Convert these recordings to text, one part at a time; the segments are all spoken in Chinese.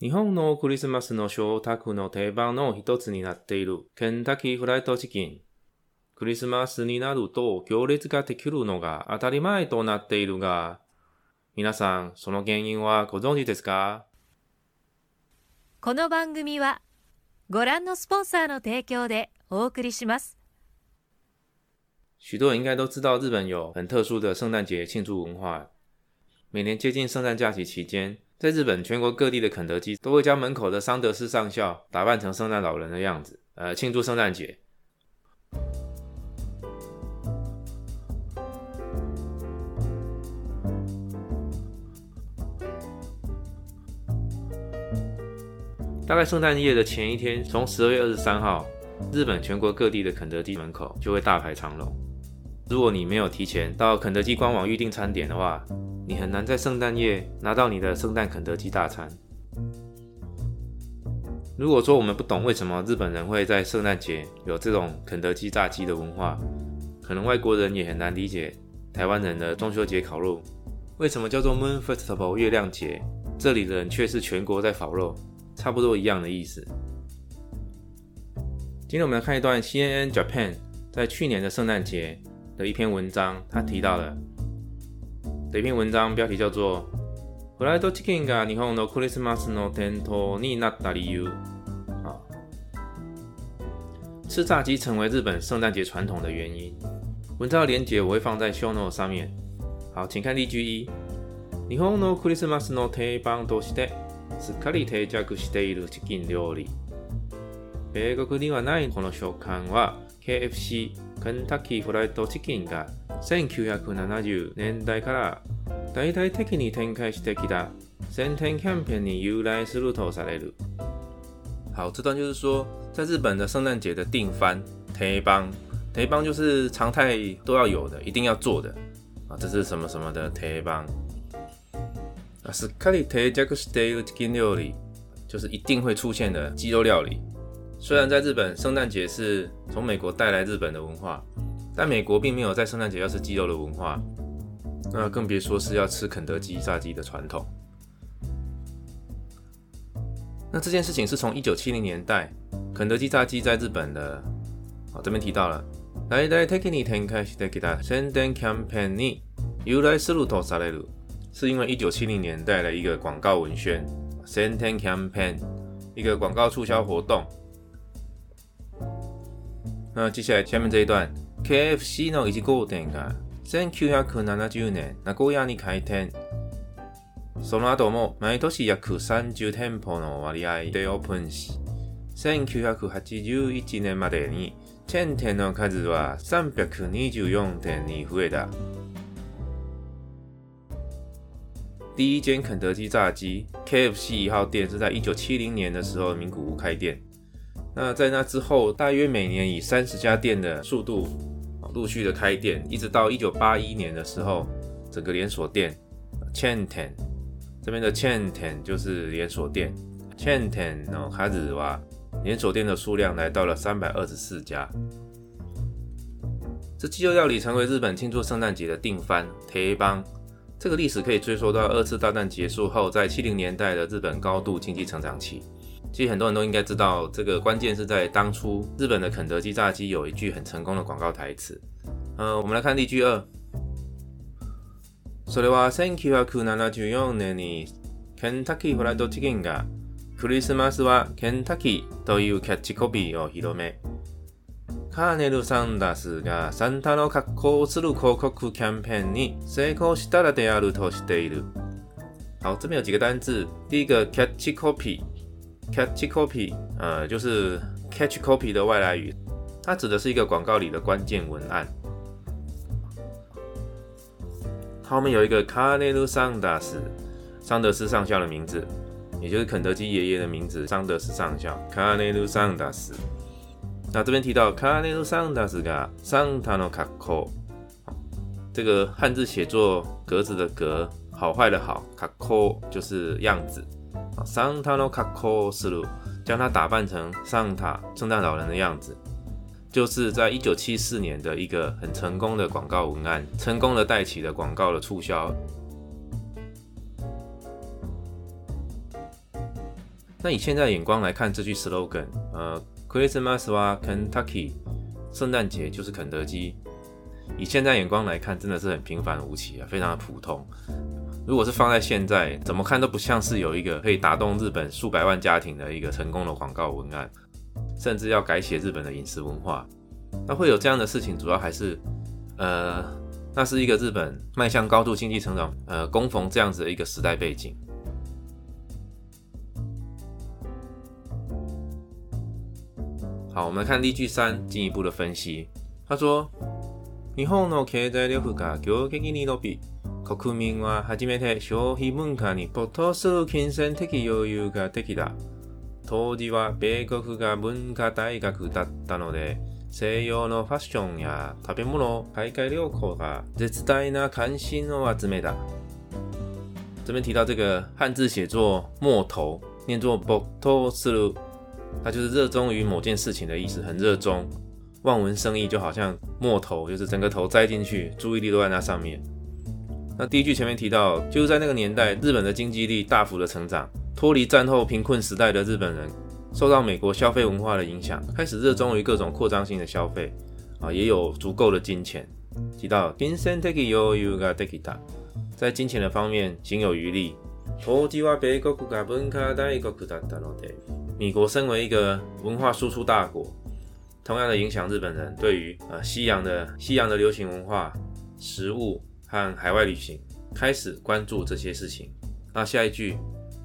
日本のクリスマスの食卓の定番の一つになっているケンタッキーフライドチキン。クリスマスになると行列ができるのが当たり前となっているが、皆さん、その原因はご存知ですか？この番組はご覧のスポンサーの提供でお送りします。许多人应该都知道，日本有很特殊的圣诞节庆祝文化。每年接近圣诞假期期间，在日本全国各地的肯德基都会将门口的桑德斯上校打扮成圣诞老人的样子，呃，庆祝圣诞节。大概圣诞夜的前一天，从十二月二十三号，日本全国各地的肯德基门口就会大排长龙。如果你没有提前到肯德基官网预订餐点的话，你很难在圣诞夜拿到你的圣诞肯德基大餐。如果说我们不懂为什么日本人会在圣诞节有这种肯德基炸鸡的文化，可能外国人也很难理解台湾人的中秋节烤肉为什么叫做 Moon Festival 月亮节，这里的人却是全国在烤肉。差不多一样的意思。今天我们来看一段 CNN Japan 在去年的圣诞节的一篇文章，他提到了的一篇文章，标题叫做“フライドチキンが日本のクリスマスの伝統になった理由”。啊，吃炸鸡成为日本圣诞节传统的原因。文章的连接我会放在 show note 上面。好，请看例句一：日本のクリスマスの定番としてすっかり定着しているチキン料理。米国にはないこの食感は KFC ケンタッキーフライドチキンが1970年代から大々的に展開してきた宣伝キャンペーンに由来するとされる。好，这段就是说，在日本的圣诞节的定番定番，定番就是常态都要有的，一定要做的啊，这是什么什么的定番。啊，是カリテジャクステイチキン料理，就是一定会出现的鸡肉料理。虽然在日本圣诞节是从美国带来日本的文化，但美国并没有在圣诞节要吃鸡肉的文化，那更别说是要吃肯德基炸鸡的传统。那这件事情是从一九七零年代肯德基炸鸡在日本的，啊这边提到了。大々的に展開してきた宣伝キャンペーンに由来するとされる。是因为一九七零年代的一个广告文宣 s e n t e n Campaign），一个广告促销活动。 那接下来下面这一段，KFC の1号店が1970年名古屋に開店。その後も毎年約30店舗の割合でオープンし、1981年までにチェーン店の数は324店に増えた。第一间肯德基炸鸡 KFC 一号店是在一九七零年的时候名古屋开店。 那在那之后，大约每年以三十家店的速度陆续的开店，一直到一九八一年的时候，整个连锁店 chain ten 这边的 chain ten 就是连锁店 chain ten 然后开始哇，连锁店的数量来到了三百二十四家。这鸡肉料理成为日本庆祝圣诞节的定番铁帮。这个历史可以追溯到二次大战结束后，在七零年代的日本高度经济成长期。其实很多人都应该知道，这个关键是在当初日本的肯德基炸鸡有一句很成功的广告台词。呃，我们来看例句二。それは1974年にケンタッキーフライドチキンがクリスマスはケンタッキーというキャッチコピーを広め。カーネル・サンダースがサンタの格好をする広告キャンペーンに成功したらであるとしている。好，这边有几个单字。第一个 catch catch copy，呃，就是 catch copy 的外来语，它指的是一个广告里的关键文案。后面有一个 c a r n e l Sanders，桑德斯上校的名字，也就是肯德基爷爷的名字，桑德斯上校 c a r n e l Sanders。那这边提到 c a r n e l Sanders 的 Santa no Kako，这个汉字写作格子的格，好坏的好，Kako 就是样子。サンタの格好する，将它打扮成桑塔圣诞老人的样子，就是在一九七四年的一个很成功的广告文案，成功的带起了广告的促销。 那以现在眼光来看，这句 slogan，呃，Christmas 哇，Kentucky，圣诞节就是肯德基。以现在眼光来看，真的是很平凡无奇啊，非常的普通。 如果是放在现在，怎么看都不像是有一个可以打动日本数百万家庭的一个成功的广告文案，甚至要改写日本的饮食文化。那会有这样的事情，主要还是，呃，那是一个日本迈向高度经济成长，呃，供逢这样子的一个时代背景。好，我们看例句三进一步的分析。他说：“日本の経済力が急激に伸び、 国民は初めて消費文化に没頭する金銭的余裕ができた。当時は米国が文化大学だったので、西洋のファッションや食べ物、海外旅行が絶大な関心を集めた。”这边提到这个汉字写作“墨头”，念作“没头する”。他就是热衷于某件事情的意思，很热衷。望文生义，就好像墨头，就是整个头栽进去，注意力都在那上面。那第一句前面提到，就是在那个年代，日本的经济力大幅的成长，脱离战后贫困时代的日本人，受到美国消费文化的影响，开始热衷于各种扩张性的消费，啊，也有足够的金钱。提到 Vincent Takio Yuga Takita，在金钱的方面行有余力。美国身为一个文化输出大国，同样的影响日本人对于呃西洋的西洋的流行文化、食物和海外旅行开始关注这些事情。那下一句，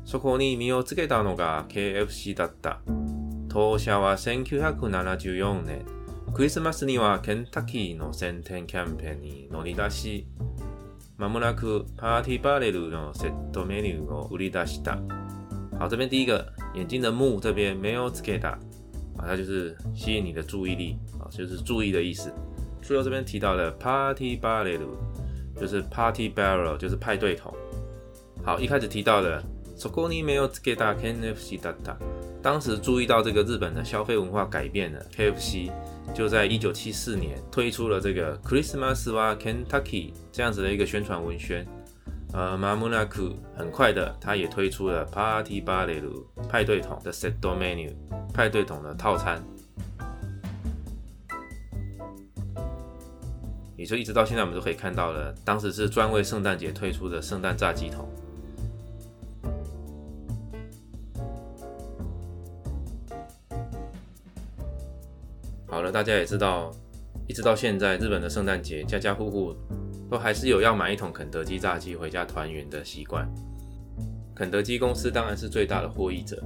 そこに身をつけたのが KFC だった。当社は1974年、クリスマスにはケンタッキーの宣伝キャンペーンに乗り出し、まもなくパーティーバレルのセットメニューを売り出した。好，这边第一个眼睛的目这边没有 sketa 啊，它就是吸引你的注意力啊，就是注意的意思。最后这边提到的 party barrel 就是 party barrel 就是派对桶。好，一开始提到的 sokoni 没有 sketa KFC data，当时注意到这个日本的消费文化改变了，KFC 就在一九七四年推出了这个 Christmas 哇 Kentucky 这样子的一个宣传文宣。呃，马木纳库很快的，他也推出了 Party Barrel 派对桶的 Set Menu 派对桶的套餐，也就一直到现在，我们都可以看到了，当时是专为圣诞节推出的圣诞炸鸡桶。好了，大家也知道，一直到现在，日本的圣诞节，家家户户。都还是有要买一桶肯德基炸鸡回家团圆的习惯。肯德基公司当然是最大的获益者，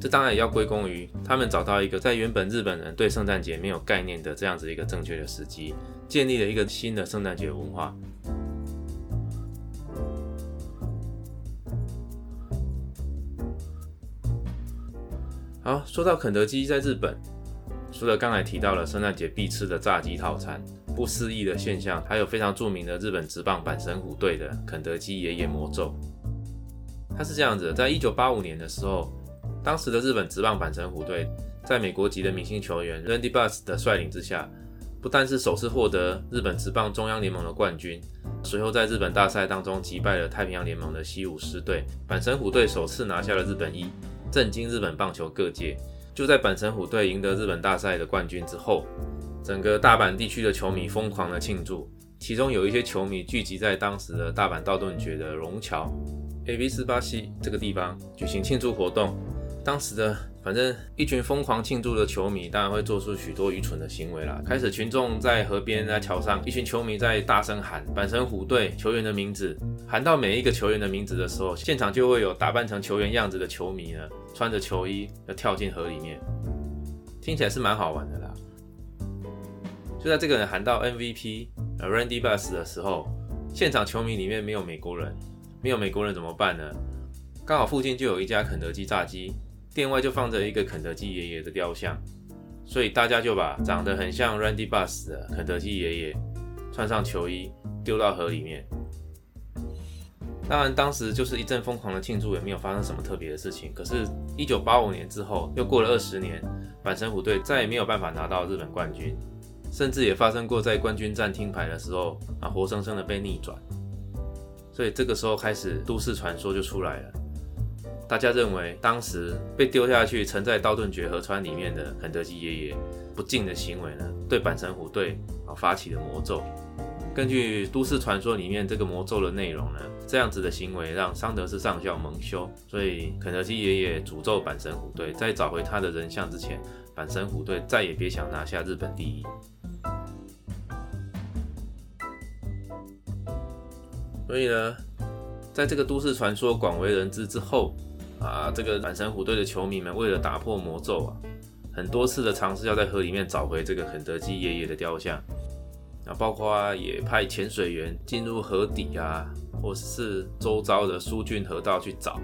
这当然也要归功于他们找到一个在原本日本人对圣诞节没有概念的这样子一个正确的时机，建立了一个新的圣诞节文化。好，说到肯德基在日本，除了刚才提到了圣诞节必吃的炸鸡套餐。不思议的现象，还有非常著名的日本职棒阪神虎队的肯德基爷爷魔咒。他是这样子，在一九八五年的时候，当时的日本职棒阪神虎队在美国籍的明星球员 Randy Bass 的率领之下，不但是首次获得日本职棒中央联盟的冠军，随后在日本大赛当中击败了太平洋联盟的西武狮队，阪神虎队首次拿下了日本一，震惊日本棒球各界。就在阪神虎队赢得日本大赛的冠军之后。整个大阪地区的球迷疯狂的庆祝，其中有一些球迷聚集在当时的大阪道顿崛的龙桥 A B 四八西这个地方举行庆祝活动。当时的反正一群疯狂庆祝的球迷，当然会做出许多愚蠢的行为啦。开始群众在河边、在桥上，一群球迷在大声喊阪神虎队球员的名字，喊到每一个球员的名字的时候，现场就会有打扮成球员样子的球迷呢，穿着球衣要跳进河里面，听起来是蛮好玩的啦。就在这个人喊到 MVP Randy Bass 的时候，现场球迷里面没有美国人，没有美国人怎么办呢？刚好附近就有一家肯德基炸鸡，店外就放着一个肯德基爷爷的雕像，所以大家就把长得很像 Randy Bass 的肯德基爷爷穿上球衣丢到河里面。当然，当时就是一阵疯狂的庆祝，也没有发生什么特别的事情。可是，一九八五年之后，又过了二十年，阪神虎队再也没有办法拿到日本冠军。甚至也发生过在冠军战听牌的时候啊，活生生的被逆转。所以这个时候开始，都市传说就出来了。大家认为当时被丢下去沉在道顿崛河川里面的肯德基爷爷不敬的行为呢，对阪神虎队啊发起了魔咒。根据都市传说里面这个魔咒的内容呢，这样子的行为让桑德斯上校蒙羞，所以肯德基爷爷诅咒阪神虎队，在找回他的人像之前，阪神虎队再也别想拿下日本第一。所以呢，在这个都市传说广为人知之后，啊，这个阪神虎队的球迷们为了打破魔咒啊，很多次的尝试要在河里面找回这个肯德基爷爷的雕像。啊，包括也派潜水员进入河底啊，或是周遭的疏浚河道去找，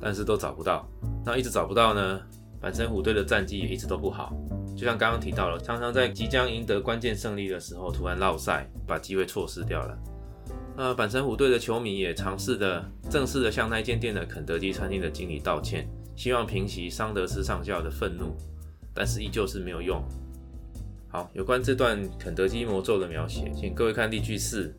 但是都找不到。那一直找不到呢，阪神虎队的战绩也一直都不好。就像刚刚提到了，常常在即将赢得关键胜利的时候突然落赛，把机会错失掉了。那阪神虎队的球迷也尝试的正式的向那间店的肯德基餐厅的经理道歉，希望平息桑德斯上校的愤怒，但是依旧是没有用。好，有关这段肯德基魔咒的描写，请各位看例句四。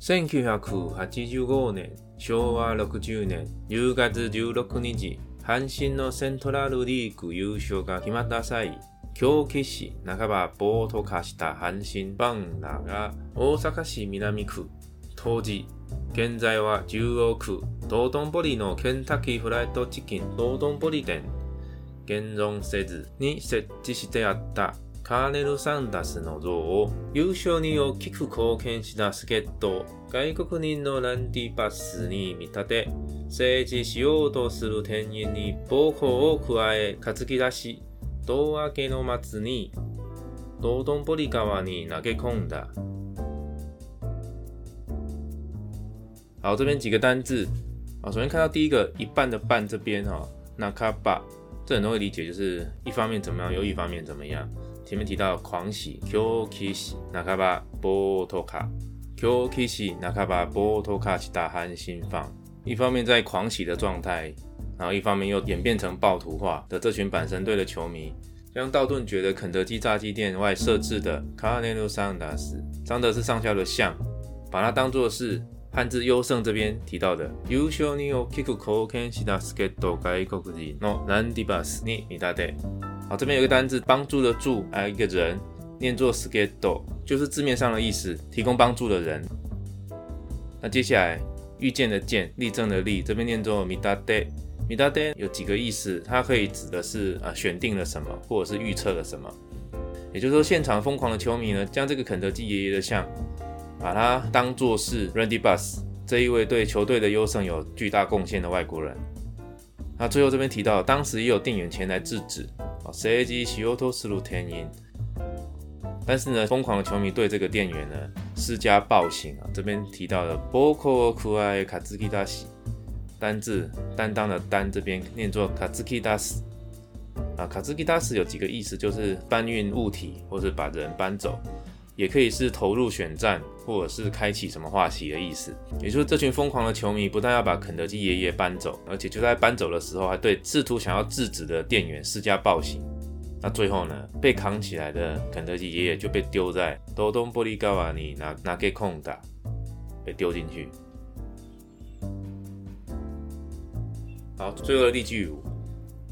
千九百八十五年、昭和六十年、10月16日、阪神のセントラルリーグ優勝が決まった際、 京騎士半ば暴徒化した阪神ファンらが大阪市南区、当時、現在は中央区、道頓堀のケンタッキーフライドチキン道頓堀店現存せずに設置してあったカーネル・サンダスの像を優勝に大きく貢献した助っ人外国人のランディバスに見立て政治しようとする店員に暴行を加え担ぎ出し胴上げの松に道頓堀川に投げ込んだ。好，这边几个单字啊，首先看到第一个一半的半这边哈，那卡巴。这很多会理解，就是一方面怎么样，又一方面怎么样。前面提到狂喜，Q Kishi Nakaba Botoka，Q Kishi Nakaba Botoka 其大汉心放。一方面在狂喜的状态，然后一方面又演变成暴徒化的这群阪神队的球迷，将道顿觉得肯德基炸鸡店外设置的卡内鲁桑达斯桑德斯上校的像，把它当作是。汉字优胜这边提到的優勝に大きく貢献した助っ人外国人のランディバスに見立て。好，这边有个单字帮助的助，还有一个人念作 s k e t o 就是字面上的意思，提供帮助的人。那接下来 遇见的见，立正的立，这边念作 midate。midate 有几个意思，它可以指的是啊选定了什么，或者是预测了什么。也就是说，现场疯狂的球迷呢，将这个肯德基爷爷的像。把他当作是 Randy Bus 这一位对球队的优胜有巨大贡献的外国人。那最后这边提到，当时也有店员前来制止啊，谁机喜欧托斯鲁天音。但是呢，疯狂的球迷对这个店员呢施加暴行啊。这边提到的 Boko Kuai 卡兹 kitas 单字担当的单这边念作 Kazuki Das 啊，Kazuki Das 有几个意思，就是搬运物体或是把人搬走。也可以是投入选战，或者是开启什么话题的意思。也就是这群疯狂的球迷不但要把肯德基爷爷搬走，而且就在搬走的时候，还对试图想要制止的店员施加暴行。那最后呢，被扛起来的肯德基爷爷就被丢在多东玻璃高瓦尼拿拿给空打，被丢进去。好，最后的例句五。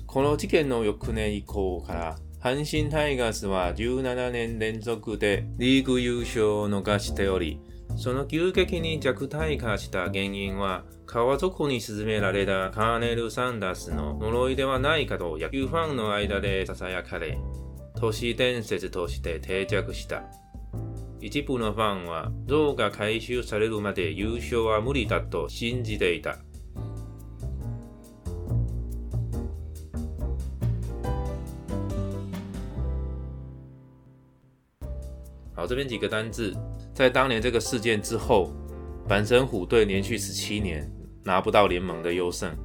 この事件の翌年以降から。阪神タイガースは17年連続でリーグ優勝を逃しており、 その急激に弱体化した原因は川底に沈められたカーネル・サンダースの呪いではないかと野球ファンの間で囁かれ、都市伝説として定着した。一部のファンは像が回収されるまで優勝は無理だと信じていた。好，这边几个单字，在当年这个事件之后，阪神虎队连续十七年拿不到联盟的优胜。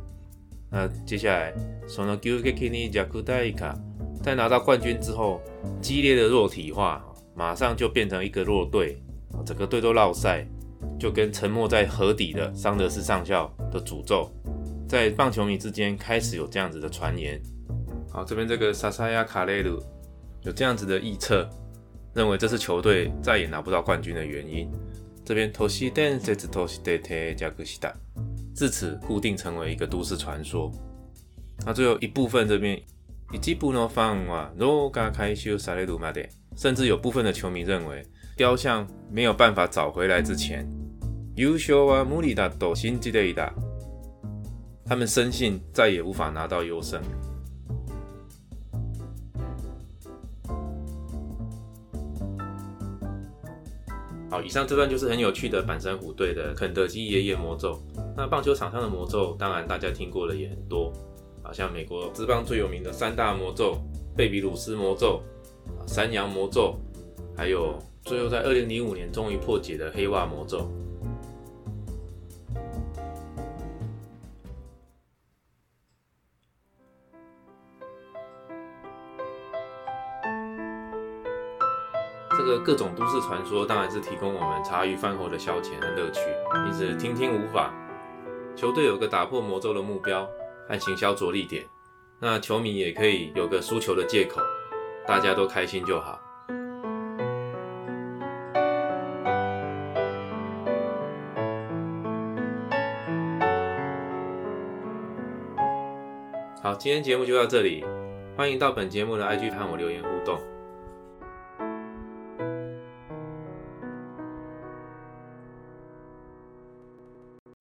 那接下来，从了 Gukekini j a k u d a i k a 在拿到冠军之后，激烈的弱体化，马上就变成一个弱队，整个队都落赛，就跟沉没在河底的桑德斯上校的诅咒，在棒球迷之间开始有这样子的传言。好，这边这个萨萨亚卡雷鲁有这样子的预测。认为这是球队再也拿不到冠军的原因。这边 Toshi Den 这次 Toshi De Te 加格西达，自此固定成为一个都市传说。那最后一部分这边，以及部分放啊，罗嘎开修萨雷鲁马德，甚至有部分的球迷认为，雕像没有办法找回来之前，优秀啊穆里达斗心之类的，他们深信再也无法拿到优胜。以上这段就是很有趣的板神虎队的肯德基爷爷魔咒。那棒球场上的魔咒，当然大家听过的也很多，啊，像美国职棒最有名的三大魔咒——贝比鲁斯魔咒、山羊魔咒，还有最后在二零零五年终于破解的黑袜魔咒。各种都市传说当然是提供我们茶余饭后的消遣和乐趣，一直听听无法。球队有个打破魔咒的目标和行销着力点，那球迷也可以有个输球的借口，大家都开心就好。好，今天节目就到这里，欢迎到本节目的 IG 和我留言互动。